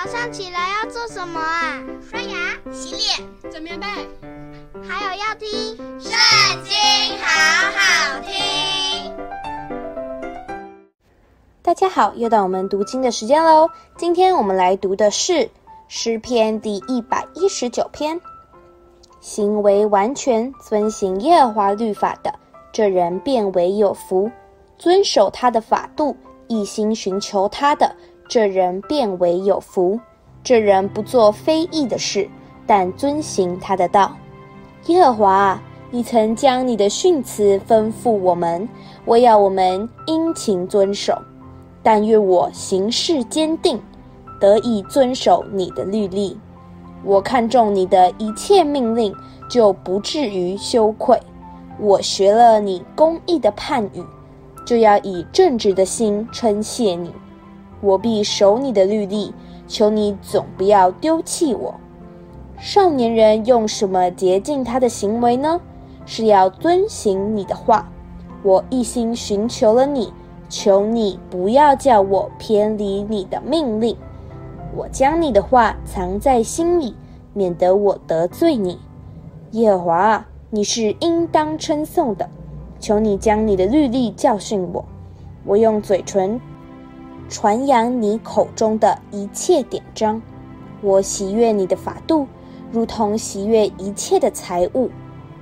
早上起来要做什么啊？刷牙、洗脸、整棉被，还有要听《圣经》，好好听。大家好，又到我们读经的时间喽。今天我们来读的是诗篇第一百一十九篇。行为完全，遵行耶和华律法的，这人变为有福；遵守他的法度，一心寻求他的。这人便为有福，这人不做非义的事，但遵行他的道。耶和华啊，你曾将你的训词吩咐我们，我要我们殷勤遵守。但愿我行事坚定，得以遵守你的律例。我看重你的一切命令，就不至于羞愧。我学了你公义的判语，就要以正直的心称谢你。我必守你的律例，求你总不要丢弃我。少年人用什么洁净他的行为呢？是要遵行你的话。我一心寻求了你，求你不要叫我偏离你的命令。我将你的话藏在心里，免得我得罪你。耶和华，你是应当称颂的，求你将你的律例教训我。我用嘴唇。传扬你口中的一切典章，我喜悦你的法度，如同喜悦一切的财物。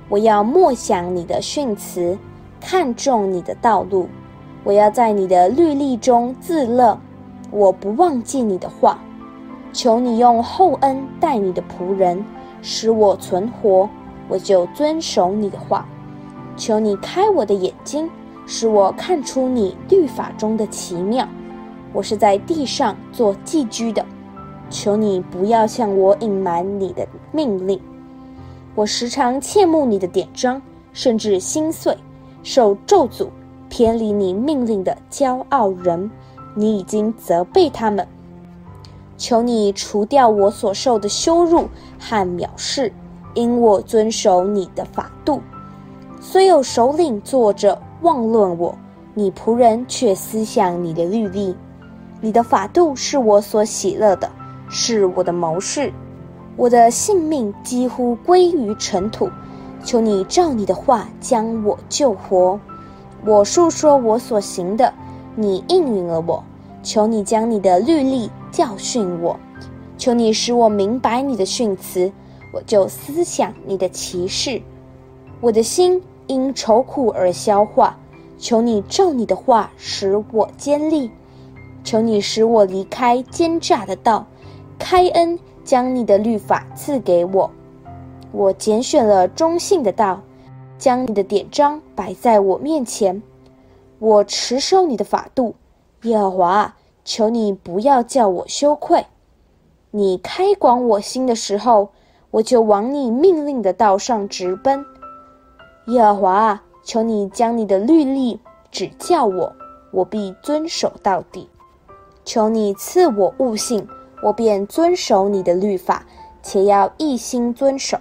我要默想你的训词，看重你的道路。我要在你的律例中自乐，我不忘记你的话。求你用厚恩待你的仆人，使我存活，我就遵守你的话。求你开我的眼睛，使我看出你律法中的奇妙。我是在地上做寄居的，求你不要向我隐瞒你的命令。我时常切慕你的典章，甚至心碎，受咒诅，偏离你命令的骄傲人，你已经责备他们。求你除掉我所受的羞辱和藐视，因我遵守你的法度。虽有首领坐着妄论我，你仆人却思想你的律例。你的法度是我所喜乐的，是我的谋士。我的性命几乎归于尘土，求你照你的话将我救活。我述说我所行的，你应允了我。求你将你的律例教训我，求你使我明白你的训词，我就思想你的奇事。我的心因愁苦而消化，求你照你的话使我坚立。求你使我离开奸诈的道，开恩将你的律法赐给我。我拣选了忠信的道，将你的典章摆在我面前。我持守你的法度，耶和华，求你不要叫我羞愧。你开广我心的时候，我就往你命令的道上直奔。耶和华，求你将你的律例指教我，我必遵守到底。求你赐我悟性，我便遵守你的律法，且要一心遵守。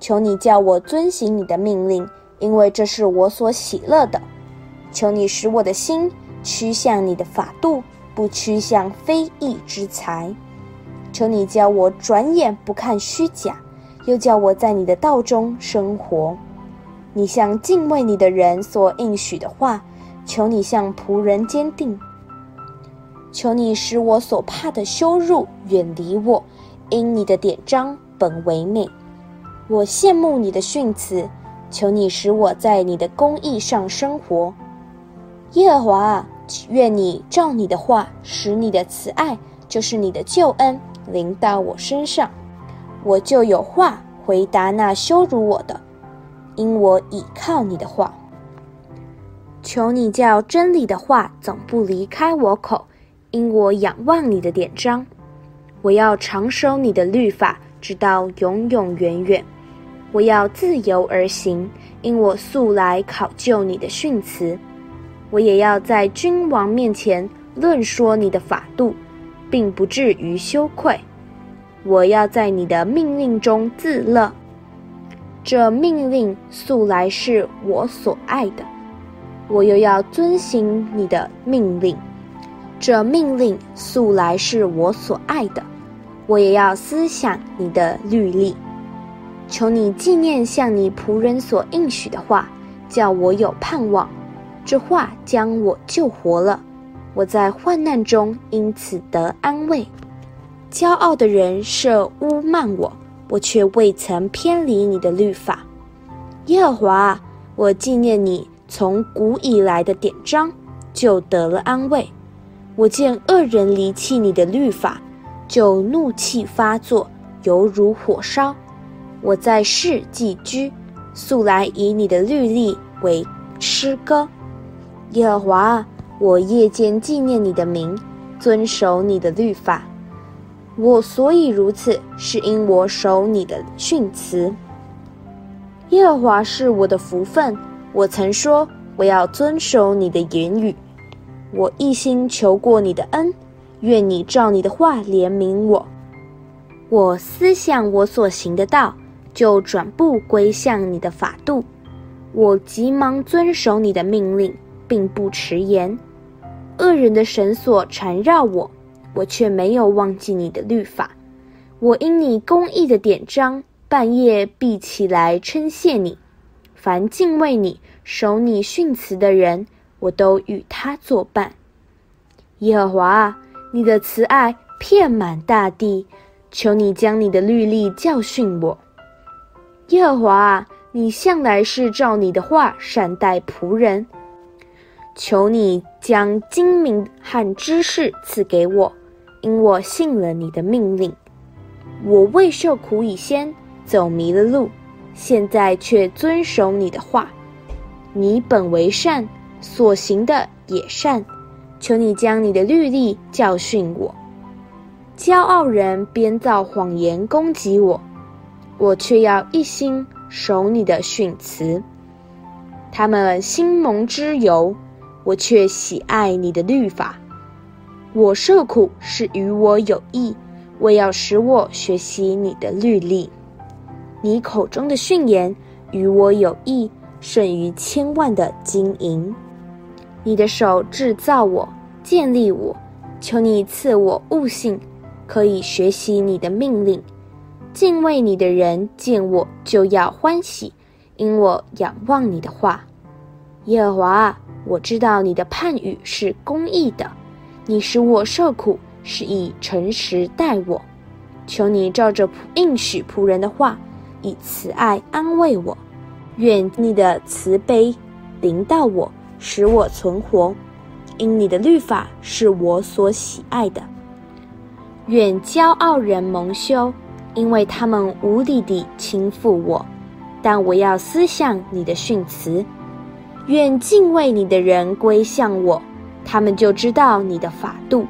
求你叫我遵行你的命令，因为这是我所喜乐的。求你使我的心趋向你的法度，不趋向非义之财。求你叫我转眼不看虚假，又叫我在你的道中生活。你向敬畏你的人所应许的话，求你向仆人坚定。求你使我所怕的羞辱远离我，因你的典章本为美。我羡慕你的训词，求你使我在你的公义上生活。耶和华，愿你照你的话，使你的慈爱，就是你的救恩，临到我身上，我就有话回答那羞辱我的，因我倚靠你的话。求你叫真理的话总不离开我口。因我仰望你的典章，我要常守你的律法，直到永永远远。我要自由而行，因我素来考究你的训词。我也要在君王面前论说你的法度，并不至于羞愧。我要在你的命令中自乐，这命令素来是我所爱的。我又要遵行你的命令。这命令素来是我所爱的，我也要思想你的律例。求你纪念向你仆人所应许的话，叫我有盼望。这话将我救活了，我在患难中因此得安慰。骄傲的人设污慢我，我却未曾偏离你的律法。耶和华，我纪念你从古以来的典章，就得了安慰。我见恶人离弃你的律法，就怒气发作，犹如火烧。我在世寄居，素来以你的律例为诗歌。耶和华，我夜间纪念你的名，遵守你的律法。我所以如此，是因我守你的训词。耶和华是我的福分，我曾说我要遵守你的言语。我一心求过你的恩，愿你照你的话怜悯我。我思想我所行的道，就转步归向你的法度。我急忙遵守你的命令。并不迟延，恶人的绳索缠绕我，我却没有忘记你的律法。我因你公义的典章，半夜必起来称谢你。凡敬畏你、守你训词的人，我都与他作伴。耶和华，你的慈爱遍满大地，求你将你的律例教训我。耶和华，你向来是照你的话善待仆人。求你将精明和知识赐给我，因我信了你的命令。我未受苦以先，走迷了路，现在却遵守你的话。你本为善，所行的也善。求你将你的律例教训我。骄傲人编造谎言攻击我，我却要一心守你的训词。他们兴蒙脂油。我却喜爱你的律法，我受苦是与我有益，为要使我学习你的律例。你口中的训言与我有益，胜于千万的金银。你的手制造我，建立我，求你赐我悟性，可以学习你的命令。敬畏你的人见我就要欢喜，因我仰望你的话。耶和华。我知道你的判语是公义的，你使我受苦是以诚实待我。求你照着应许仆人的话，以慈爱安慰我。愿你的慈悲临到我，使我存活，因你的律法是我所喜爱的。愿骄傲人蒙羞，因为他们无理地倾覆我，但我要思想你的训词。愿敬畏你的人归向我，他们就知道你的法度。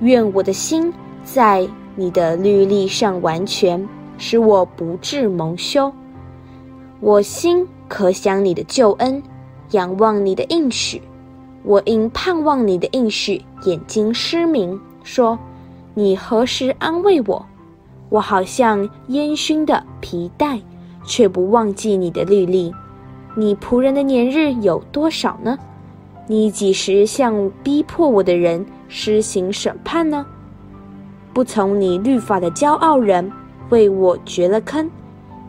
愿我的心在你的律例上完全，使我不致蒙羞。我心可想你的救恩，仰望你的应许。我因盼望你的应许，眼睛失明，说：你何时安慰我？我好像烟熏的皮带，却不忘记你的律例。你仆人的年日有多少呢？你几时向逼迫我的人施行审判呢？不从你律法的骄傲人为我掘了坑，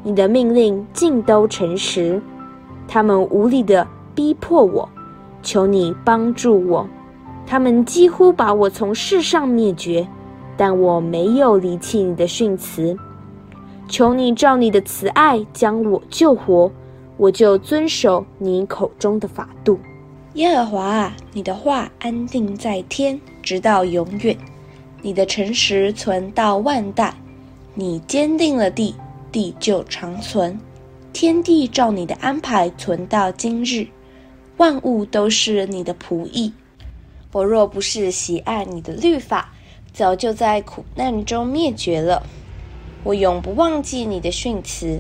你的命令尽都诚实。他们无理的逼迫我，求你帮助我。他们几乎把我从世上灭绝，但我没有离弃你的训词。求你照你的慈爱将我救活。我就遵守你口中的法度，耶和华啊，你的话安定在天，直到永远；你的诚实存到万代。你坚定了地，地就长存。天地照你的安排存到今日，万物都是你的仆役。我若不是喜爱你的律法，早就在苦难中灭绝了。我永不忘记你的训词。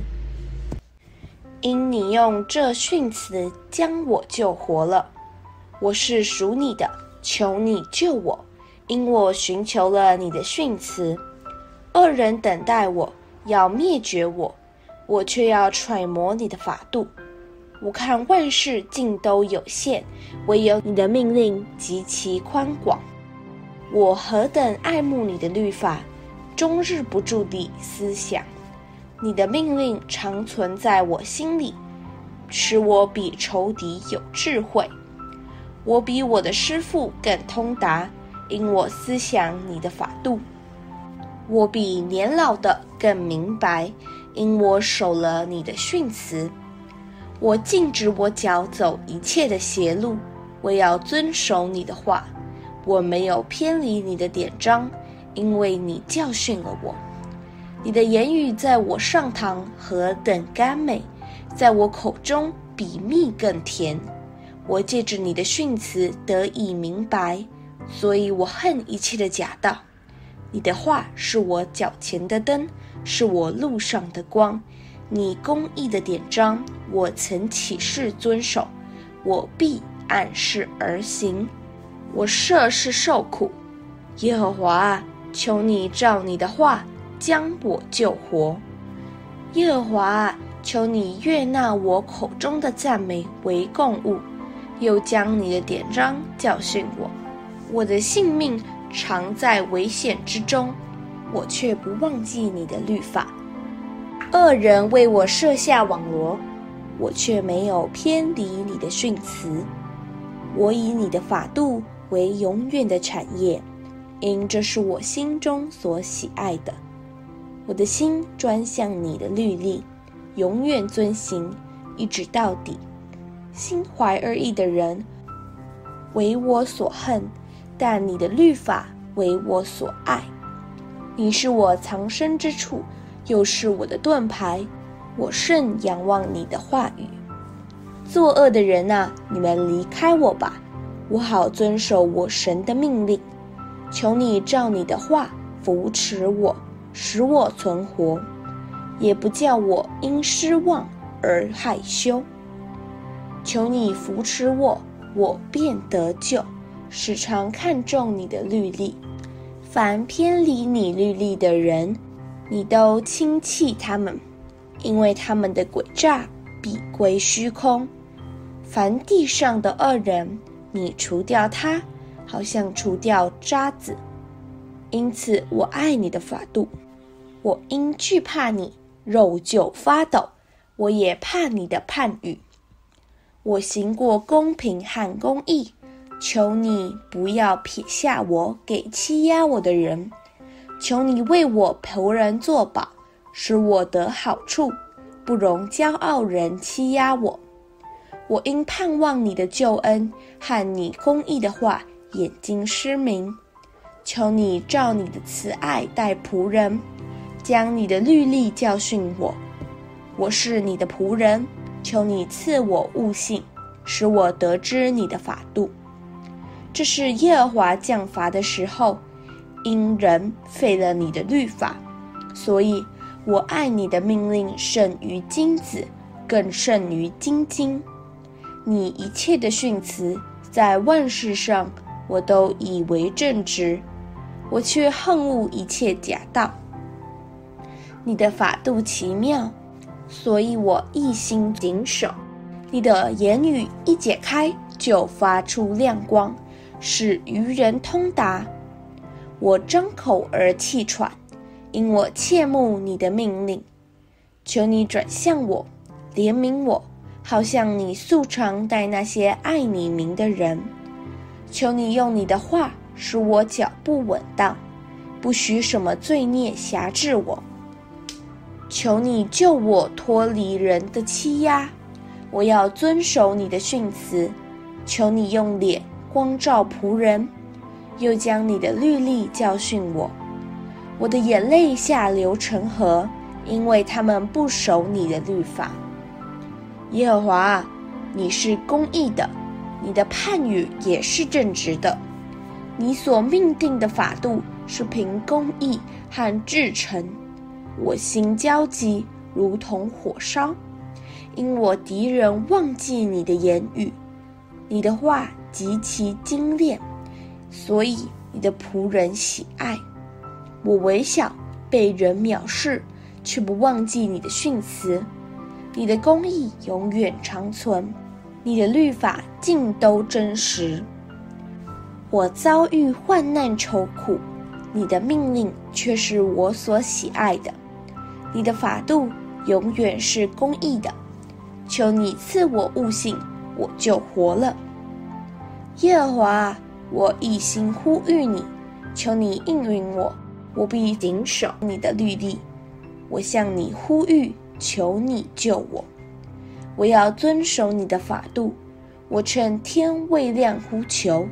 因你用这训词将我救活了，我是属你的，求你救我，因我寻求了你的训词。恶人等待我，要灭绝我，我却要揣摩你的法度。我看万事尽都有限，唯有你的命令极其宽广。我何等爱慕你的律法，终日不住地思想。你的命令常存在我心里，使我比仇敌有智慧。我比我的师傅更通达，因我思想你的法度。我比年老的更明白，因我守了你的训词。我禁止我脚走一切的邪路，我要遵守你的话。我没有偏离你的典章，因为你教训了我。你的言语在我上膛何等甘美，在我口中比蜜更甜。我借着你的训词得以明白，所以我恨一切的假道。你的话是我脚前的灯，是我路上的光。你公义的典章，我曾起誓遵守，我必按时而行。我涉世受苦，耶和华啊，求你照你的话将我救活。耶和华啊，求你悦纳我口中的赞美为供物，又将你的典章教训我。我的性命常在危险之中，我却不忘记你的律法。恶人为我设下网罗，我却没有偏离你的训词。我以你的法度为永远的产业，因这是我心中所喜爱的。我的心专向你的律例，永远遵行，一直到底。心怀二意的人为我所恨，但你的律法为我所爱。你是我藏身之处。又是我的盾牌，我甚仰望你的话语。作恶的人啊，你们离开我吧，我好遵守我神的命令。求你照你的话扶持我，使我存活，也不叫我因失望而害羞。求你扶持我，我便得救，时常看重你的律例。凡偏离你律例的人，你都轻弃他们，因为他们的诡诈必归虚空。凡地上的恶人，你除掉他，好像除掉渣滓。因此，我爱你的法度。我因惧怕你，肉就发抖。我也怕你的判语。我行过公平和公义，求你不要撇下我给欺压我的人。求你为我仆人作保，使我得好处，不容骄傲人欺压我。我因盼望你的救恩和你公义的话，眼睛失明。求你照你的慈爱待仆人，将你的律例教训我。我是你的仆人，求你赐我悟性，使我得知你的法度。这是耶和华降罚的时候。因人废了你的律法，所以我爱你的命令胜于金子，更胜于金金。你一切的训词，在万事上我都以为正直，我却恨恶一切假道。你的法度奇妙，所以我一心谨守。你的言语一解开，就发出亮光，使愚人通达。我张口而气喘，因我切慕你的命令。求你转向我，怜悯我，好像你素常待那些爱你名的人。求你用你的话使我脚步稳当，不许什么罪孽辖制我。求你救我脱离人的欺压，我要遵守你的训词。求你用脸光照仆人。又将你的律例教训我，我的眼泪下流成河，因为他们不守你的律法。耶和华，你是公义的，你的判语也是正直的，你所命定的法度是凭公义和至诚。我心焦急，如同火烧，因我敌人忘记你的言语，你的话极其精炼。所以你的仆人喜爱我，微小被人藐视，却不忘记你的训词。你的公义永远长存，你的律法尽都真实。我遭遇患难愁苦，你的命令却是我所喜爱的。你的法度永远是公义的。求你赐我悟性，我就活了。耶和华，我一心呼吁你，求你应允我，我必谨守你的律例。我向你呼吁，求你救我。我要遵守你的法度。我趁天未亮呼求，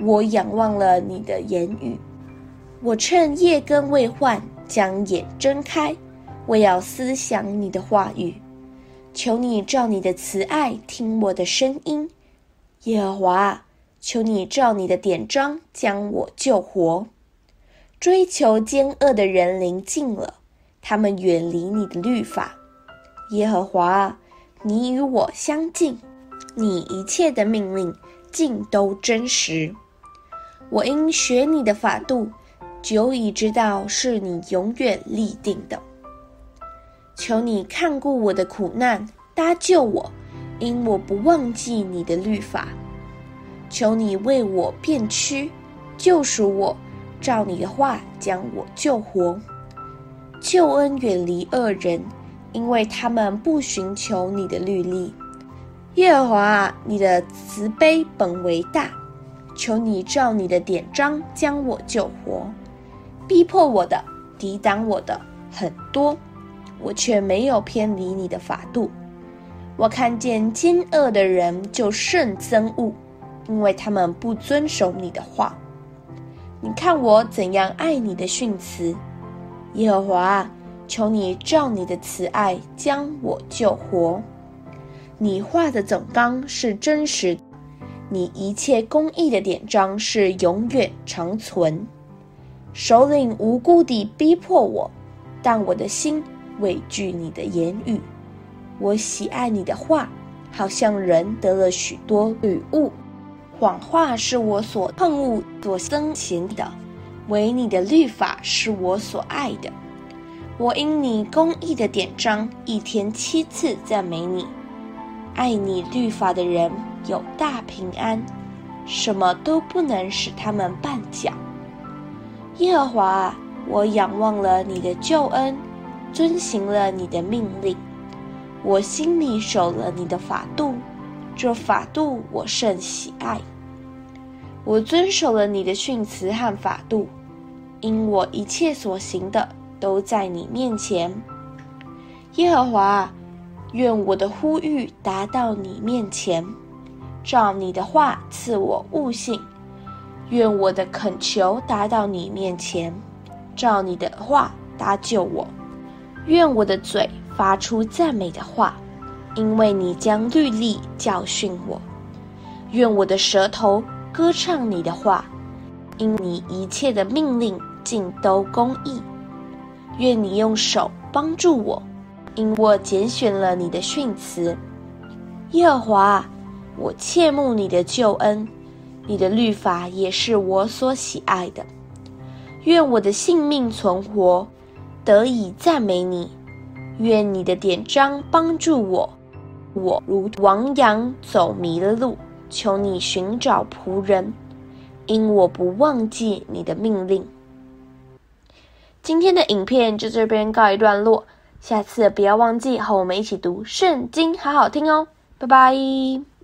我仰望了你的言语。我趁夜更未换，将眼睁开，我要思想你的话语。求你照你的慈爱听我的声音，耶和华，求你照你的典章将我救活。追求奸恶的人临近了，他们远离你的律法，耶和华，你与我相近。你一切的命令尽都真实，我因学你的法度，久已知道是你永远立定的。求你看顾我的苦难，搭救我，因我不忘记你的律法。求你为我辨屈，救赎我，照你的话将我救活。救恩远离恶人，因为他们不寻求你的律例。耶和华，你的慈悲本为大，求你照你的典章将我救活。逼迫我的、抵挡我的很多，我却没有偏离你的法度。我看见奸恶的人就甚憎恶，因为他们不遵守你的话。你看我怎样爱你的训词，耶和华，求你照你的慈爱将我救活。你话的总纲是真实，你一切公义的典章是永远长存。首领无故地逼迫我，但我的心畏惧你的言语。我喜爱你的话，好像人得了许多礼物。谎话是我所恨恶、所憎嫌的，唯你的律法是我所爱的。我因你公义的典章，一天七次赞美你。爱你律法的人有大平安，什么都不能使他们绊脚。耶和华，我仰望了你的救恩，遵行了你的命令，我心里守了你的法度，这法度我甚喜爱。我遵守了你的训词和法度，因我一切所行的都在你面前。耶和华。愿我的呼吁达到你面前，照你的话赐我悟性；愿我的恳求达到你面前，照你的话搭救我；愿我的嘴发出赞美的话，因为你将律例教训我；愿我的舌头歌唱你的话，因你一切的命令尽都公义；愿你用手帮助我。因我拣选了你的训词，耶和华，我切慕你的救恩，你的律法也是我所喜爱的。愿我的性命存活，得以赞美你。愿你的典章帮助我，我如亡羊走迷了路，求你寻找仆人，因我不忘记你的命令。今天的影片就这边告一段落。下次不要忘记和我们一起读圣经，好好听哦！拜拜。